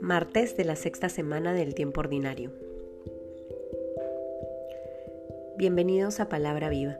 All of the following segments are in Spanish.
Martes de la sexta semana del tiempo ordinario. Bienvenidos a Palabra Viva,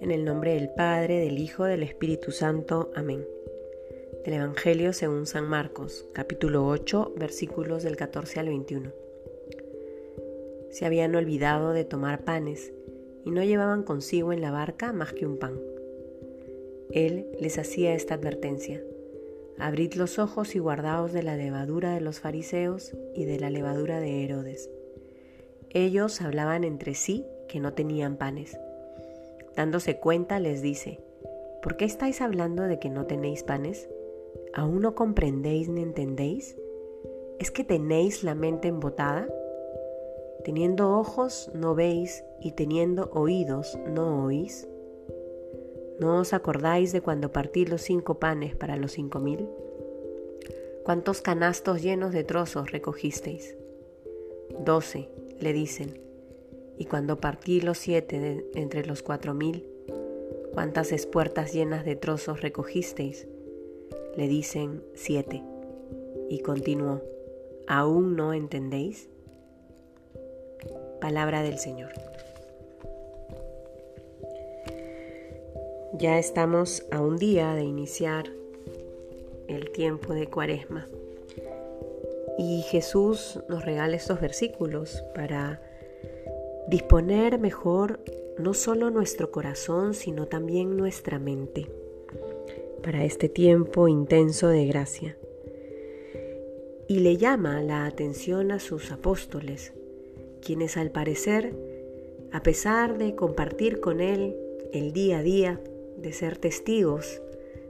en el nombre del Padre, del Hijo, del Espíritu Santo. Amén. Del Evangelio según San Marcos, capítulo 8, versículos del 14 al 21. Se habían olvidado de tomar panes y no llevaban consigo en la barca más que un pan. Él les hacía esta advertencia. Abrid los ojos y guardaos de la levadura de los fariseos y de la levadura de Herodes. Ellos hablaban entre sí que no tenían panes. Dándose cuenta les dice, ¿por qué estáis hablando de que no tenéis panes? ¿Aún no comprendéis ni entendéis? ¿Es que tenéis la mente embotada? Teniendo ojos no veis y teniendo oídos no oís. ¿No os acordáis de cuando partí los cinco panes para los cinco mil? ¿Cuántos canastos llenos de trozos recogisteis? Doce, le dicen. Y cuando partí los siete entre los cuatro mil, ¿cuántas espuertas llenas de trozos recogisteis? Le dicen siete. Y continuó, ¿aún no entendéis? Palabra del Señor. Ya estamos a un día de iniciar el tiempo de Cuaresma. Y Jesús nos regala estos versículos para disponer mejor no solo nuestro corazón, sino también nuestra mente para este tiempo intenso de gracia. Y le llama la atención a sus apóstoles, quienes al parecer, a pesar de compartir con él el día a día, de ser testigos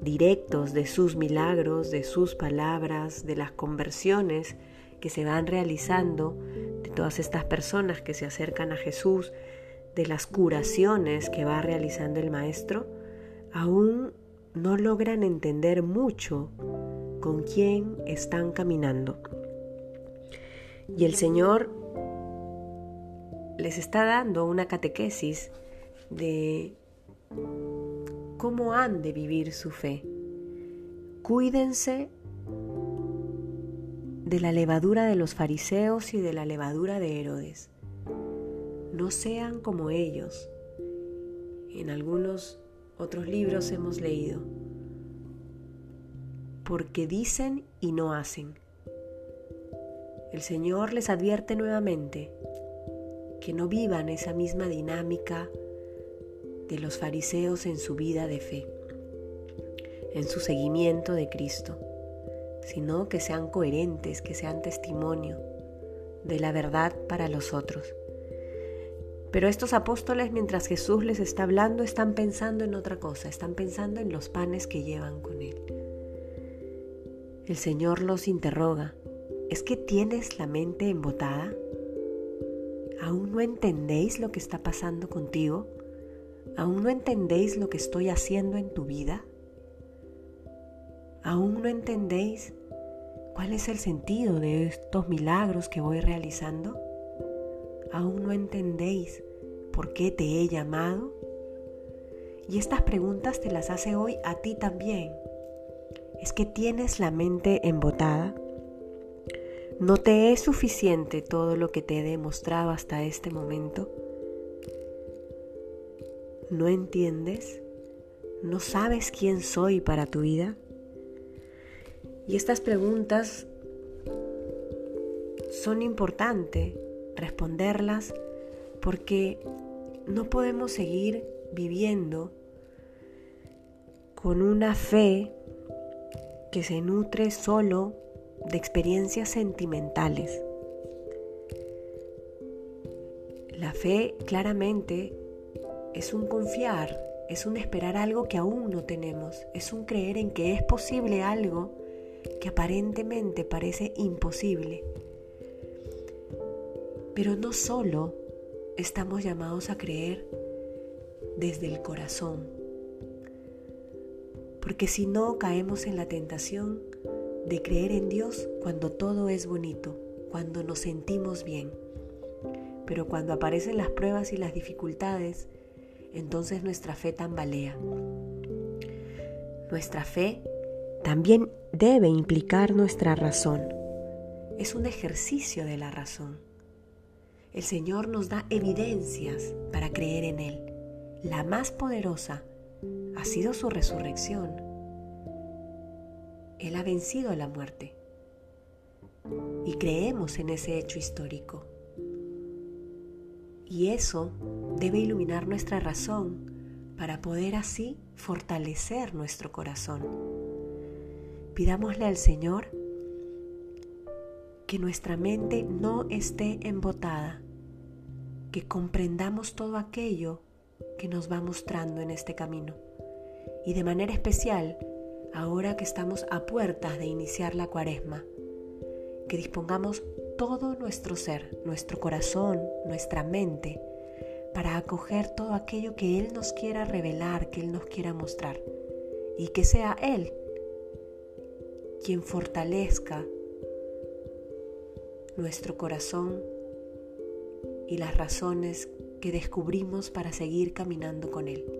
directos de sus milagros, de sus palabras, de las conversiones que se van realizando, de todas estas personas que se acercan a Jesús, de las curaciones que va realizando el Maestro, aún no logran entender mucho con quién están caminando. Y el Señor les está dando una catequesis de cómo han de vivir su fe. Cuídense de la levadura de los fariseos y de la levadura de Herodes. No sean como ellos. En algunos otros libros hemos leído. Porque dicen y no hacen. El Señor les advierte nuevamente que no vivan esa misma dinámica de los fariseos en su vida de fe, en su seguimiento de Cristo, sino que sean coherentes, que sean testimonio de la verdad para los otros. Pero estos apóstoles, mientras Jesús les está hablando, están pensando en otra cosa, están pensando en los panes que llevan con él. El Señor los interroga, ¿es que tienes la mente embotada? ¿Aún no entendéis lo que está pasando contigo? ¿Aún no entendéis lo que estoy haciendo en tu vida? ¿Aún no entendéis cuál es el sentido de estos milagros que voy realizando? ¿Aún no entendéis por qué te he llamado? Y estas preguntas te las hace hoy a ti también. ¿Es que tienes la mente embotada? ¿No te es suficiente todo lo que te he demostrado hasta este momento? ¿No entiendes? ¿No sabes quién soy para tu vida? Y estas preguntas son importantes responderlas porque no podemos seguir viviendo con una fe que se nutre solo de experiencias sentimentales. La fe claramente es un confiar, es un esperar algo que aún no tenemos, es un creer en que es posible algo que aparentemente parece imposible. Pero no solo estamos llamados a creer desde el corazón, porque si no caemos en la tentación de creer en Dios cuando todo es bonito, cuando nos sentimos bien. Pero cuando aparecen las pruebas y las dificultades, entonces nuestra fe tambalea. Nuestra fe también debe implicar nuestra razón. Es un ejercicio de la razón. El Señor nos da evidencias para creer en Él. La más poderosa ha sido su resurrección. Él ha vencido la muerte. Y creemos en ese hecho histórico. Y eso debe iluminar nuestra razón para poder así fortalecer nuestro corazón. Pidámosle al Señor que nuestra mente no esté embotada, que comprendamos todo aquello que nos va mostrando en este camino. Y de manera especial, ahora que estamos a puertas de iniciar la cuaresma, que dispongamos todo nuestro ser, nuestro corazón, nuestra mente, para acoger todo aquello que Él nos quiera revelar, que Él nos quiera mostrar. Y que sea Él quien fortalezca nuestro corazón y las razones que descubrimos para seguir caminando con Él.